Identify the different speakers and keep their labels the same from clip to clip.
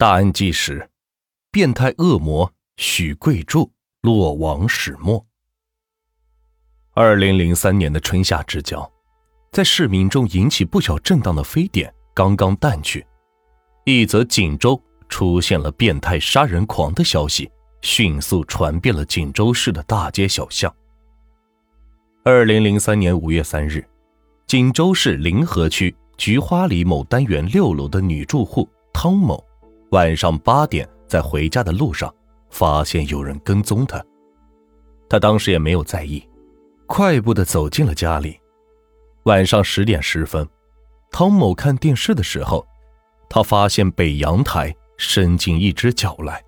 Speaker 1: 大案纪实：变态恶魔许贵柱落网始末。二零零三年的春夏之交，在市民中引起不小震荡的非典刚刚淡去，一则锦州出现了变态杀人狂的消息迅速传遍了锦州市的大街小巷。二零零三年五月三日，锦州市临河区菊花里某单元六楼的女住户汤某，晚上八点在回家的路上，发现有人跟踪他，他当时也没有在意。快步的走进了家里。晚上十点十分，汤某看电视的时候，他发现北阳台伸进一只脚来，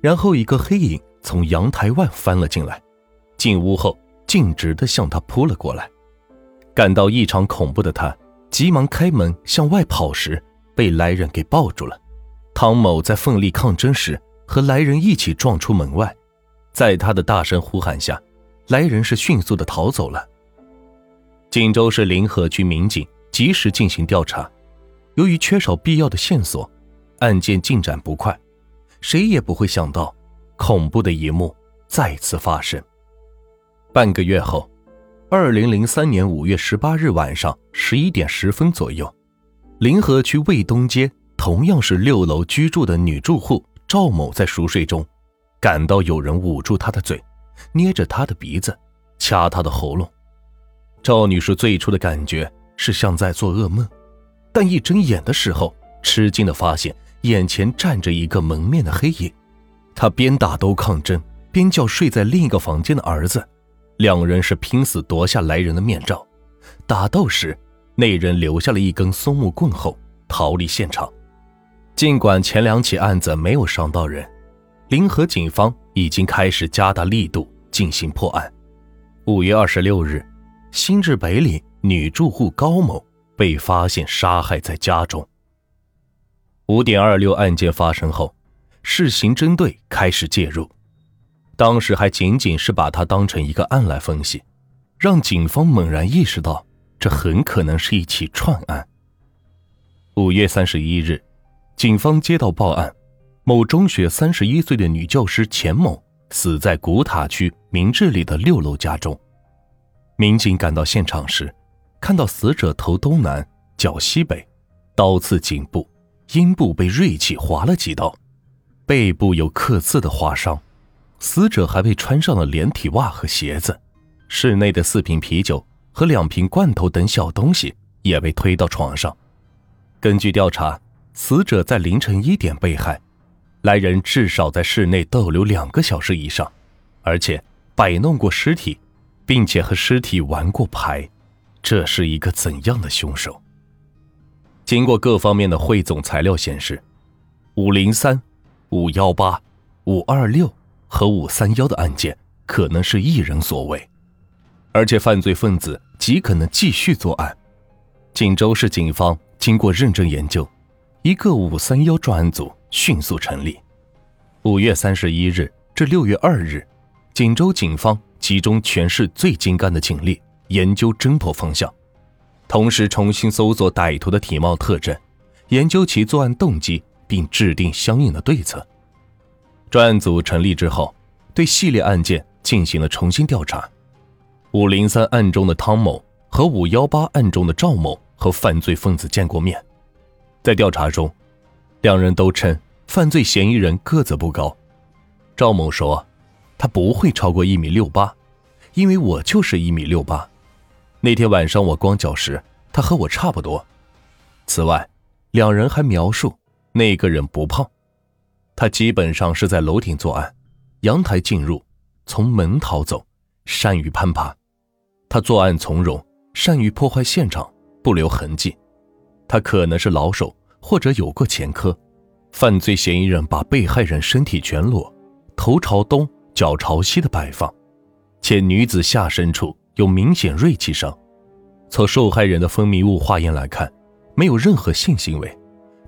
Speaker 1: 然后一个黑影从阳台外翻了进来，进屋后径直的向他扑了过来。感到异常恐怖的他，急忙开门向外跑时，被来人给抱住了。汤某在奋力抗争时，和来人一起撞出门外，在他的大声呼喊下。来人是迅速的逃走了。锦州市临河区民警及时进行调查，由于缺少必要的线索，案件进展不快。谁也不会想到，恐怖的一幕再次发生。半个月后，二零零三年五月十八日晚上十一点十分左右，临河区卫东街同样是六楼居住的女住户赵某在熟睡中，感到有人捂住她的嘴。捏着她的鼻子，掐她的喉咙。赵女士最初的感觉是像在做噩梦，但一睁眼的时候，吃惊的发现眼前站着一个蒙面的黑影。她边打斗抗争，边叫睡在另一个房间的儿子。两人是拼死夺下来人的面罩。打斗时，那人留下了一根松木棍后逃离现场。尽管前两起案子没有伤到人，临河警方已经开始加大力度。进行破案。五月二十六日，新至北里女住户高某被发现杀害在家中。五点二六案件发生后，市刑侦队开始介入，当时还仅仅是把它当成一个案来分析，让警方猛然意识到这很可能是一起串案。五月三十一日，警方接到报案，某中学三十一岁的女教师钱某。死在古塔区明治里的六楼家中。民警赶到现场时，看到死者头东南，脚西北，刀刺颈部，阴部被锐器划了几刀，背部有刻字的划伤。死者还被穿上了连体袜和鞋子。室内的四瓶啤酒和两瓶罐头等小东西也被推到床上。根据调查，死者在凌晨一点被害。来人至少在室内逗留两个小时以上，而且摆弄过尸体，并且和尸体玩过牌，这是一个怎样的凶手？经过各方面的汇总材料显示，五零三、五幺八、五二六和五三幺的案件可能是一人所为，而且犯罪分子极可能继续作案。锦州市警方经过认真研究，一个五三幺专案组。迅速成立。五月三十一日至六月二日，锦州警方集中全市最精干的警力研究侦破方向，同时重新搜索歹徒的体貌特征，研究其作案动机，并制定相应的对策。专案组成立之后，对系列案件进行了重新调查。五零三案中的汤某和五幺八案中的赵某和犯罪分子见过面，在调查中。两人都称犯罪嫌疑人个子不高。赵某说：“他不会超过一米六八，因为我就是一米六八。那天晚上我光脚时，他和我差不多。此外，两人还描述那个人不胖，他基本上是在楼顶作案，阳台进入，从门逃走，善于攀爬。他作案从容，善于破坏现场，不留痕迹。他可能是老手。”或者有过前科，犯罪嫌疑人把被害人身体全裸，头朝东、脚朝西的摆放，且女子下身处有明显锐器伤。从受害人的分泌物化验来看，没有任何性行为，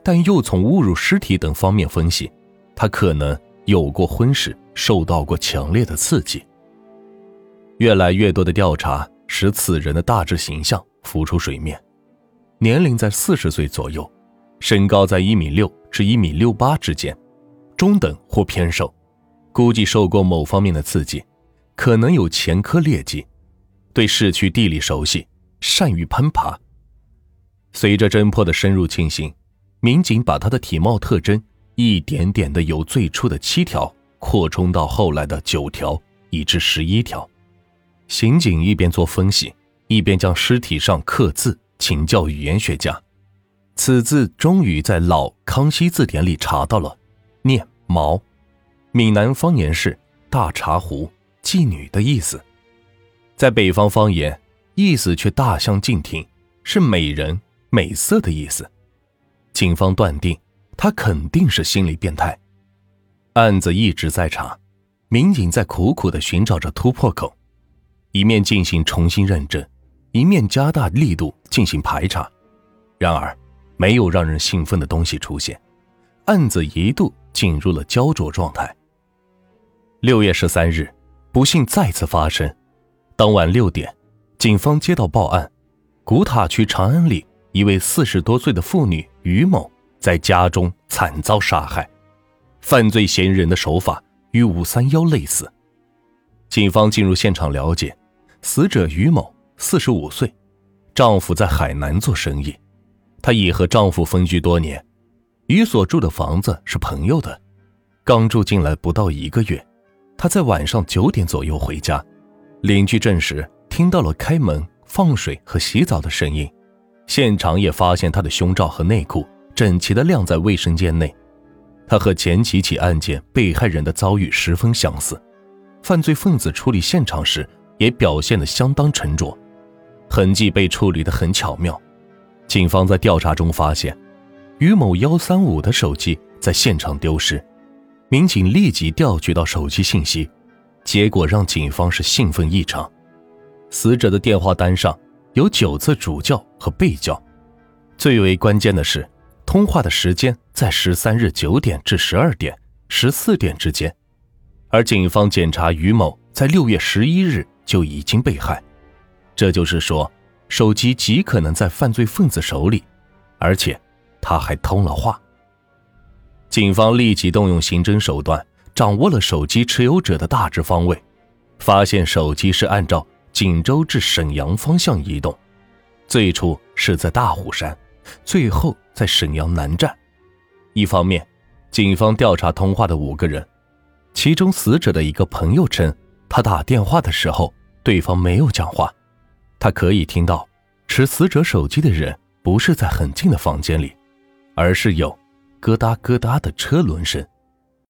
Speaker 1: 但又从侮辱尸体等方面分析，他可能有过婚史，受到过强烈的刺激。越来越多的调查使此人的大致形象浮出水面，年龄在四十岁左右。身高在一米六至一米六八之间，中等或偏瘦，估计受过某方面的刺激，可能有前科劣迹，对市区地理熟悉，善于攀爬。随着侦破的深入进行，民警把他的体貌特征一点点的由最初的七条扩充到后来的九条，以至十一条。刑警一边做分析，一边将尸体上刻字请教语言学家。此字终于在老康熙字典里查到了，念毛，闽南方言是大茶壶、妓女的意思，在北方方言意思却大相径庭，是美人、美色的意思。警方断定他肯定是心理变态。案子一直在查，民警在苦苦的寻找着突破口。一面进行重新认证，一面加大力度进行排查，然而没有让人兴奋的东西出现，案子一度进入了焦灼状态。六月十三日，不幸再次发生。当晚六点，警方接到报案，古塔区长安里一位四十多岁的妇女于某在家中惨遭杀害，犯罪嫌疑人的手法与五三幺类似。警方进入现场了解。死者于某，四十五岁，丈夫在海南做生意，她已和丈夫分居多年。与所住的房子是朋友的，刚住进来不到一个月，她在晚上九点左右回家，邻居证实听到了开门、放水和洗澡的声音，现场也发现她的胸罩和内裤整齐地晾在卫生间内。她和前几起案件被害人的遭遇十分相似，犯罪分子处理现场时。也表现得相当沉着，痕迹被处理得很巧妙。警方在调查中发现，于某幺三五的手机在现场丢失，民警立即调取到手机信息，结果让警方是兴奋异常。死者的电话单上有九次主叫和被叫，最为关键的是，通话的时间在十三日九点至十二点、十四点之间，而警方检查于某在六月十一日。就已经被害，这就是说，手机极可能在犯罪分子手里，而且他还通了话。警方立即动用刑侦手段，掌握了手机持有者的大致方位，发现手机是按照锦州至沈阳方向移动，最初是在大虎山，最后在沈阳南站。一方面，警方调查通话的五个人，其中死者的一个朋友称。他打电话的时候，对方没有讲话，他可以听到持死者手机的人不是在很近的房间里，而是有咯哒咯哒的车轮声。